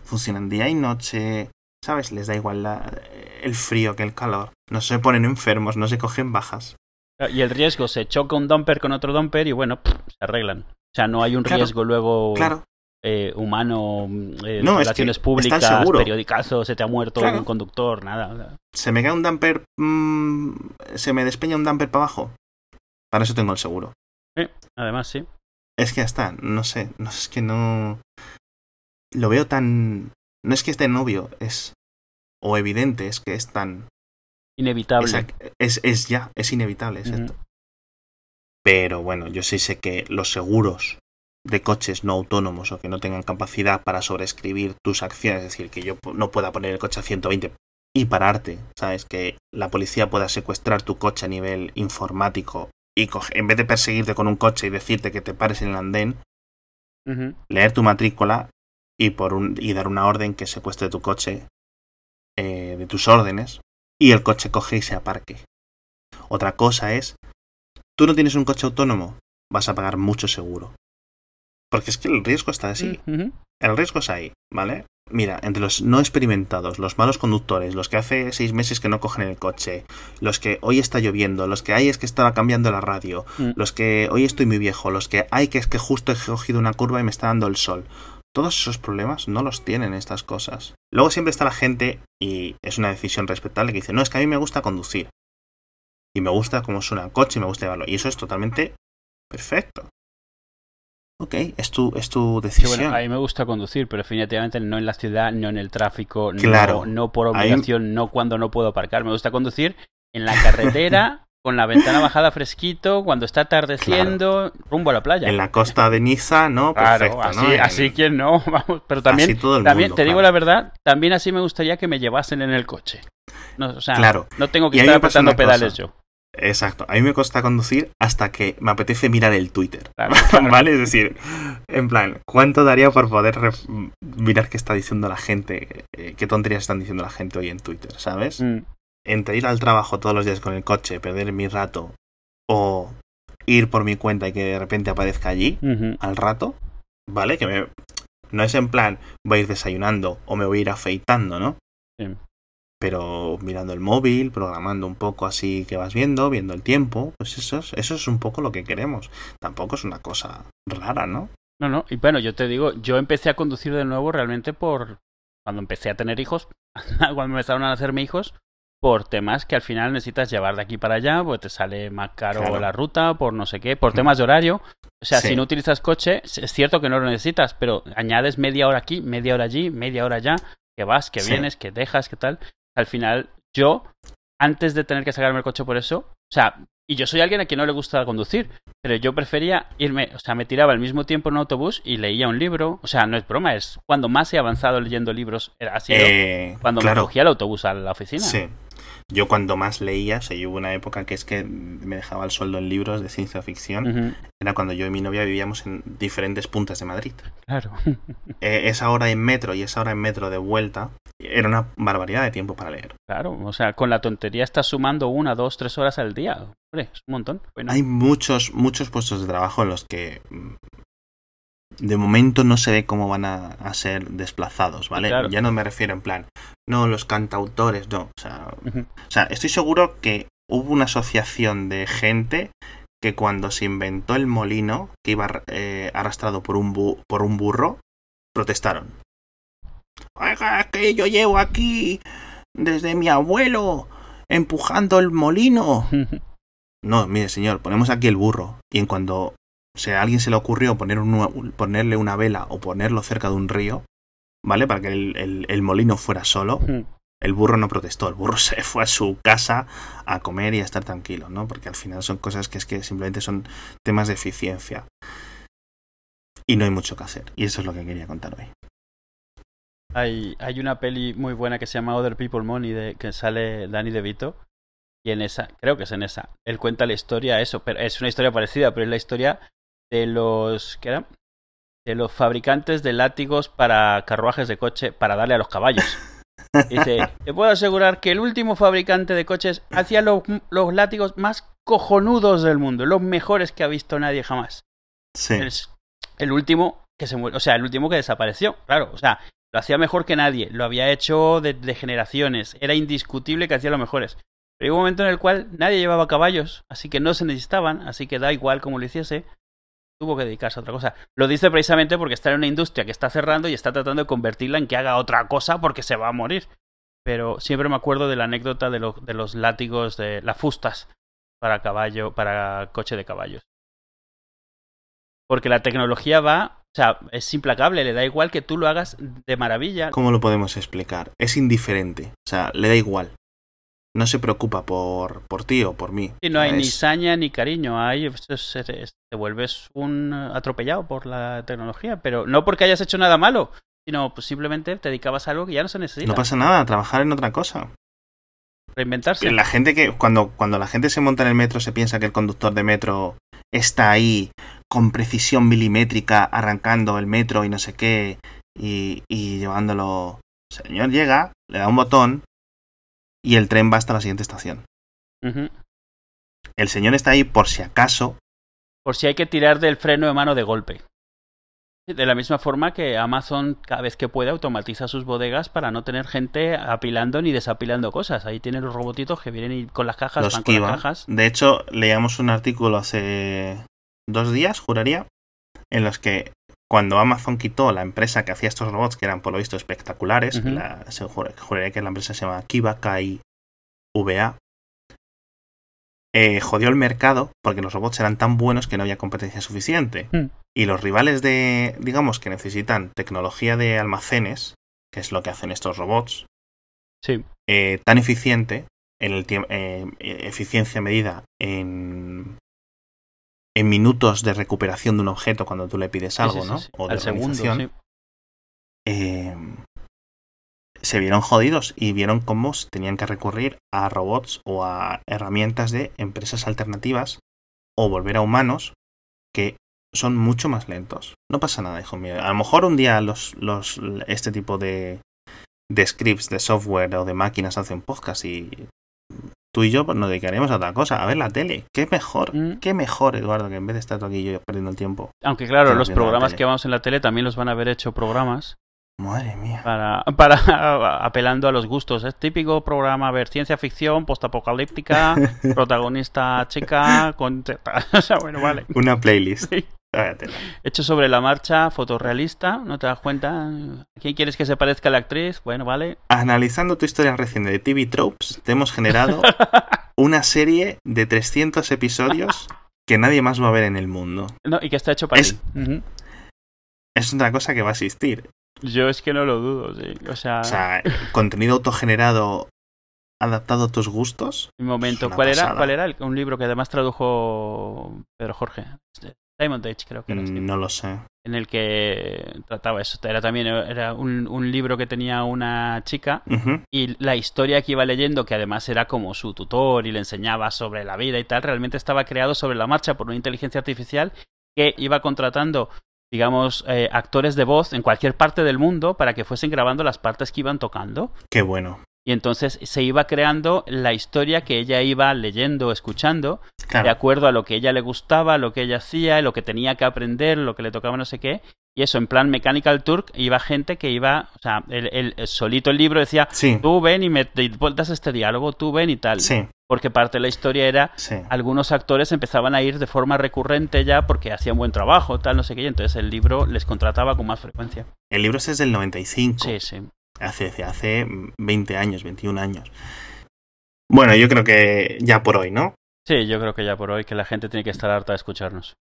Funcionan día y noche, ¿sabes? Les da igual la- el frío que el calor. No se ponen enfermos, no se cogen bajas. Y el riesgo, se choca un dumper con otro dumper y bueno, pff, se arreglan. O sea, no hay un Claro, riesgo luego Claro, eh, humano, eh, No, es relaciones que públicas, periodicazo, se te ha muerto Claro. un conductor, nada. se me cae un damper, mm, se me despeña un damper para abajo. Para eso tengo el seguro. Además, sí. Es que ya está, no sé, no es que no. Lo veo tan. No es que esté obvio, es. O evidente, es que es tan. Inevitable. Es, es, es ya, es inevitable, es Ujú. esto. Pero bueno, yo sí sé que los seguros de coches no autónomos o que no tengan capacidad para sobreescribir tus acciones, es decir, que yo no pueda poner el coche a 120 y pararte, ¿sabes? Que la policía pueda secuestrar tu coche a nivel informático y coge- en vez de perseguirte con un coche y decirte que te pares en el andén, leer tu matrícula y, por un, y dar una orden que secuestre tu coche eh, de tus órdenes y el coche coge y se aparque. Otra cosa es, tú no tienes un coche autónomo, vas a pagar mucho seguro. Porque es que el riesgo está así. Ujú. El riesgo es ahí, ¿vale? Mira, entre los no experimentados, los malos conductores, los que hace seis meses que no cogen el coche, los que hoy está lloviendo, los que hay es que estaba cambiando la radio, Mm. los que hoy estoy muy viejo, los que hay que es que justo he cogido una curva y me está dando el sol. Todos esos problemas no los tienen estas cosas. Luego siempre está la gente, y es una decisión respetable, que dice, no, es que a mí me gusta conducir. Y me gusta cómo suena el coche y me gusta llevarlo. Y eso es totalmente perfecto. Ok, es tu, es tu Sí, decisión. bueno, a mí me gusta conducir, pero definitivamente no en la ciudad, no en el tráfico, Claro. no, por Ahí- obligación, no cuando no puedo aparcar. Me gusta conducir en la carretera, (laughs) con la ventana bajada fresquito, cuando está atardeciendo, rumbo a la playa. En la costa de Niza, ¿no? Claro, así, ¿no? Así quien no, (laughs) vamos, pero también, así todo el también mundo, te digo la verdad, también así me gustaría que me llevasen en el coche. No, o sea, Claro. no tengo que Y estar apretando pedales cosa. yo. Exacto. A mí me cuesta conducir hasta que me apetece mirar el Twitter. Claro, claro. (laughs) ¿Vale? Es decir, en plan, ¿cuánto daría por poder mirar qué está diciendo la gente? eh, ¿Qué tonterías están diciendo la gente hoy en Twitter? ¿Sabes? Mm, Entre ir al trabajo todos los días con el coche, perder mi rato, o ir por mi cuenta y que de repente aparezca allí, al rato, ¿vale? Que me... No es en plan, voy a ir desayunando o me voy a ir afeitando, ¿no? Sí. Pero mirando el móvil, programando un poco así que vas viendo, viendo el tiempo, pues eso es, eso es un poco lo que queremos. Tampoco es una cosa rara, ¿no? No, no, y bueno, yo te digo, yo empecé a conducir de nuevo realmente por cuando empecé a tener hijos, (laughs) cuando empezaron a nacerme hijos, por temas que al final necesitas llevar de aquí para allá, pues te sale más caro Claro. la ruta, por no sé qué, por temas de horario. O sea, Sí. si no utilizas coche, es cierto que no lo necesitas, pero añades media hora aquí, media hora allí, media hora allá, que vas, que Sí. vienes, que dejas, que tal. Al final, yo, antes de tener que sacarme el coche por eso, o sea, y yo soy alguien a quien no le gusta conducir, pero yo prefería irme, o sea, me tiraba al mismo tiempo en un autobús y leía un libro. O sea, no es broma, es cuando más he avanzado leyendo libros, era- ha sido Eh, cuando me claro, cogía el autobús a la oficina. sí. Yo cuando más leía, o sea, yo hubo una época que es que me dejaba el sueldo en libros de ciencia ficción. Era cuando yo y mi novia vivíamos en diferentes puntas de Madrid. claro. Eh, esa hora en metro y esa hora en metro de vuelta era una barbaridad de tiempo para leer. Claro, o sea, con la tontería estás sumando una, dos, tres horas al día. Hombre, es un montón. Bueno, Hay muchos, muchos puestos de trabajo en los que mm, de momento no se ve cómo van a, a ser desplazados, ¿vale? Claro. Ya no me refiero en plan, no, los cantautores, no. O sea, o sea, estoy seguro que hubo una asociación de gente que cuando se inventó el molino, que iba eh, arrastrado por un, bu- por un burro, protestaron. Oiga, es que yo llevo aquí desde mi abuelo empujando el molino. (laughs) No, mire, señor, ponemos aquí el burro. Y en cuando si a alguien se le ocurrió poner ponerle una vela o ponerlo cerca de un río, ¿vale? Para que el, el- el molino fuera solo, el burro no protestó. El burro (laughs) se fue a su casa a comer y a estar tranquilo, ¿no? Porque al final son cosas que es que simplemente son temas de eficiencia. Y no hay mucho que hacer. Y eso es lo que quería contar hoy. Hay, hay una peli muy buena que se llama Other People Money, de, que sale Danny DeVito. Y en esa, creo que es en esa, él cuenta la historia, eso, pero es una historia parecida, pero es la historia de los, ¿qué era? De los fabricantes de látigos para carruajes de coche para darle a los caballos. (laughs) Dice, te puedo asegurar que el último fabricante de coches hacía los, los látigos más cojonudos del mundo, los mejores que ha visto nadie jamás. Sí. Es el último que se o sea, el último que desapareció, claro, o sea, lo hacía mejor que nadie, lo había hecho de, generaciones, era indiscutible que hacía lo mejores. Pero hubo un momento en el cual nadie llevaba caballos, así que no se necesitaban, así que da igual cómo lo hiciese, tuvo que dedicarse a otra cosa. Lo dice precisamente porque está en una industria que está cerrando y está tratando de convertirla en que haga otra cosa porque se va a morir. Pero siempre me acuerdo de la anécdota de, de los látigos, de las fustas para caballo, para coche de caballos. Porque la tecnología va, o sea, es implacable, le da igual que tú lo hagas de maravilla. ¿Cómo lo podemos explicar? Es indiferente. O sea, le da igual. No se preocupa por, por ti o por mí. Y no hay ni saña ni cariño, hay, es- es- es- te vuelves un atropellado por la tecnología, pero no porque hayas hecho nada malo, sino pues simplemente te dedicabas a algo que ya no se necesita. No pasa nada, trabajar en otra cosa. Reinventarse. La gente que cuando, cuando la gente se monta en el metro se piensa que el conductor de metro está ahí con precisión milimétrica arrancando el metro y no sé qué y, y llevándolo. El señor llega, le da un botón y el tren va hasta la siguiente estación. El señor está ahí por si acaso. Por si hay que tirar del freno de mano de golpe. De la misma forma que Amazon cada vez que puede automatiza sus bodegas para no tener gente apilando ni desapilando cosas. Ahí tienen los robotitos que vienen y con las cajas, Los van con las cajas. De hecho, leíamos un artículo hace dos días, juraría, en los que cuando Amazon quitó la empresa que hacía estos robots, que eran por lo visto espectaculares, la, se juraría que la empresa se llama Kiva, KIVA, eh, jodió el mercado porque los robots eran tan buenos que no había competencia suficiente. Mm. Y los rivales de, digamos, que necesitan tecnología de almacenes, que es lo que hacen estos robots, Sí. eh, tan eficiente, en el tiemp- eh, eficiencia medida en, en minutos de recuperación de un objeto cuando tú le pides algo, Sí, sí, ¿no? sí. O de Al segundo, eh, se vieron jodidos y vieron cómo tenían que recurrir a robots o a herramientas de empresas alternativas o volver a humanos que son mucho más lentos. No pasa nada, hijo mío. A lo mejor un día los, los, este tipo de, de scripts, de software o de máquinas hacen podcast y tú y yo pues, nos dedicaremos a otra cosa, a ver la tele. ¿Qué mejor? Mm. ¿Qué mejor, Eduardo, que en vez de estar tú aquí yo perdiendo el tiempo? Aunque claro, los programas que vamos en la tele también los van a haber hecho programas Madre mía. para, (laughs) para apelando a los gustos. Es típico programa, a ver, ciencia ficción, postapocalíptica, (laughs) protagonista chica, con... (laughs) O sea, bueno, vale. Una playlist. Sí. Hecho sobre la marcha, fotorrealista, ¿no te das cuenta? ¿A quién quieres que se parezca la actriz? Bueno, vale. Analizando tu historia reciente de TV Tropes, te hemos generado (laughs) una serie de 300 episodios que nadie más va a ver en el mundo. No, y que está hecho para Es- ti. Es una cosa que va a existir. Yo es que no lo dudo, sí. O sea, O sea, contenido autogenerado adaptado a tus gustos. un momento. ¿Cuál era? ¿Cuál era? El- un libro que además tradujo Pedro Jorge. Diamond Age, creo que era. sí. No lo sé. En el que trataba eso. Era también era un, un libro que tenía una chica y la historia que iba leyendo, que además era como su tutor y le enseñaba sobre la vida y tal, realmente estaba creado sobre la marcha por una inteligencia artificial que iba contratando, digamos, eh, actores de voz en cualquier parte del mundo para que fuesen grabando las partes que iban tocando. Qué bueno. Y entonces se iba creando la historia que ella iba leyendo, escuchando, de acuerdo a lo que ella le gustaba, lo que ella hacía, lo que tenía que aprender, lo que le tocaba no sé qué. Y eso, en plan Mechanical Turk, iba gente que iba, o sea, el, el- el solito el libro decía, Sí. tú ven y me y das este diálogo, tú ven y tal. Sí. Porque parte de la historia era, Sí. algunos actores empezaban a ir de forma recurrente ya porque hacían buen trabajo, tal, no sé qué, y entonces el libro les contrataba con más frecuencia. El libro ese es del 95. Sí, sí. Hace, hace 20 años, 21 años. Bueno, yo creo que ya por hoy, ¿no? Sí, yo creo que ya por hoy que la gente tiene que estar harta de escucharnos.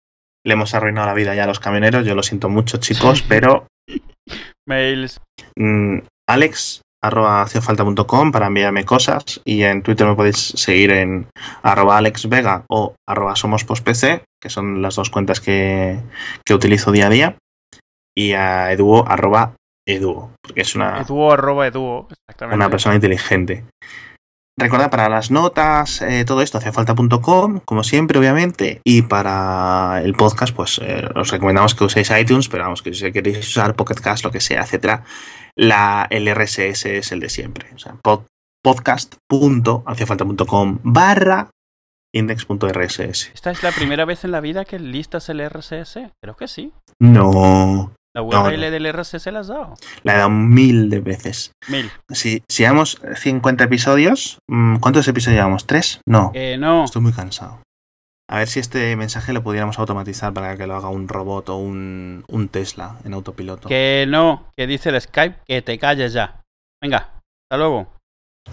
Le hemos arruinado la vida ya a los camioneros. Yo lo siento mucho, chicos, pero (laughs) Mails. mm, alex arroba haciafalta.com para enviarme cosas y en Twitter me podéis seguir en arroba alexvega o arroba somospostpc que son las dos cuentas que, que utilizo día a día y a eduo arroba eduo porque es una, Eduo arroba eduo. Exactamente. una persona inteligente. Recordad para las notas, eh, todo esto, haciafalta.com, como siempre, obviamente. Y para el podcast, pues eh, os recomendamos que uséis iTunes, pero vamos, que si queréis usar Pocket Cast, lo que sea, etcétera, la, el RSS es el de siempre. O sea, pod- podcast.haciafalta.com barra index.rss. ¿Esta es la primera vez en la vida que listas el RSS? Creo que sí. No, La URL no. del RSS la has dado. la he dado mil de veces. Mil. Si, si llevamos 50 episodios, mm, ¿cuántos episodios llevamos? ¿Tres? No. Eh, no. Estoy muy cansado. A ver si este mensaje lo pudiéramos automatizar para que lo haga un robot o un, un Tesla en autopiloto. Que no. Que dice el Skype que te calles ya. Venga. Hasta luego.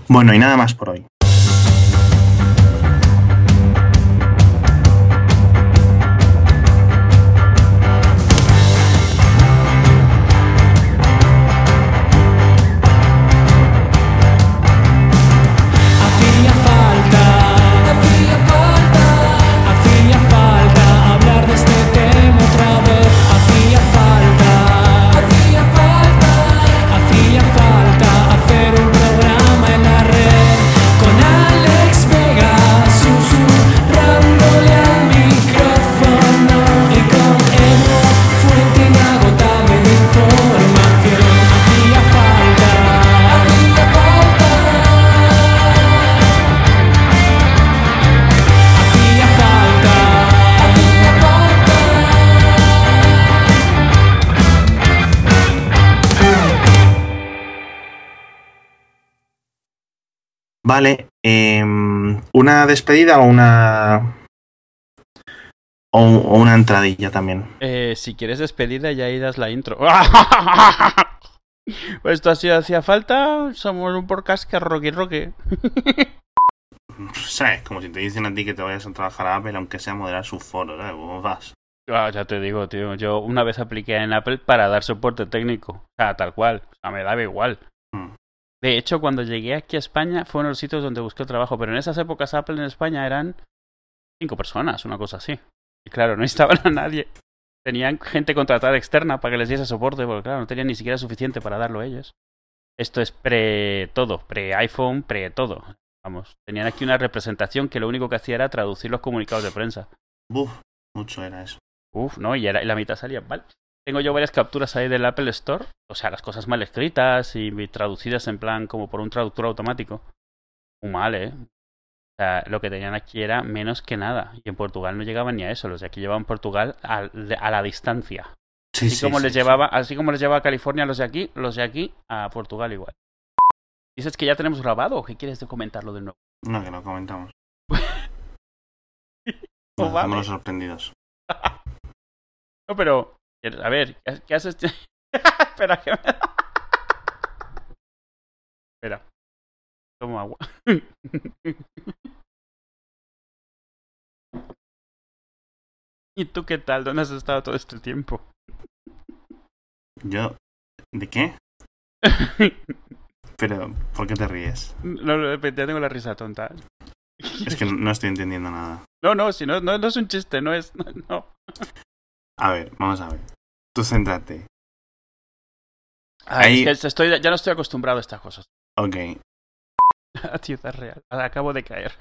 Bueno, y nada más por hoy. Vale, em, una despedida o una O, o una entradilla también. Eh, si quieres despedida, ya das la intro. (laughs) Pues esto ha sido hacía falta. Somos un podcast que roque roque. ¿Sabes? Como si te dicen a ti que te vayas a trabajar a Apple, aunque sea moderar sus foros, ¿sabes? ¿Cómo vas? Ah, ya te digo, tío. Yo una vez apliqué en Apple para dar soporte técnico. O sea, tal cual. O sea, me daba igual. Hmm. De hecho, cuando llegué aquí a España, fue uno de los sitios donde busqué trabajo. Pero en esas épocas Apple en España eran cinco personas, una cosa así. Y claro, no necesitaban a nadie. Tenían gente contratada externa para que les diese soporte, porque claro, no tenían ni siquiera suficiente para darlo ellos. Esto es pre todo, pre iPhone, pre todo. Vamos, tenían aquí una representación que lo único que hacía era traducir los comunicados de prensa. Buf, mucho era eso. Uf, no, y, era, y la mitad salía mal. Tengo yo varias capturas ahí del Apple Store, o sea, las cosas mal escritas y traducidas en plan como por un traductor automático. Muy mal, ¿eh? O sea, lo que tenían aquí era menos que nada. Y en Portugal no llegaban ni a eso. Los de aquí llevaban Portugal a, a la distancia. Sí, Así sí, como sí, les llevaba, así como les llevaba a California a los de aquí, los de aquí a Portugal igual. ¿Dices que ya tenemos grabado o qué quieres de comentarlo de nuevo? No, que lo comentamos. (laughs) Nos los sorprendidos. (laughs) No, pero. A ver, ¿qué- ¿qué haces? (laughs) Espera, que me... Espera. Tomo agua. (laughs) ¿Y tú qué tal? ¿Dónde has estado todo este tiempo? Yo. ¿De qué? (laughs) Pero, ¿por qué te ríes? No, no, ya tengo la risa tonta. Es que no estoy entendiendo nada. No, no, si no, no, no es un chiste, no es. No. A ver, vamos a ver. Tú céntrate. Ay, Ahí- es que estoy, ya no estoy acostumbrado a estas cosas. Ok. (laughs) A ciudad real. Acabo de caer.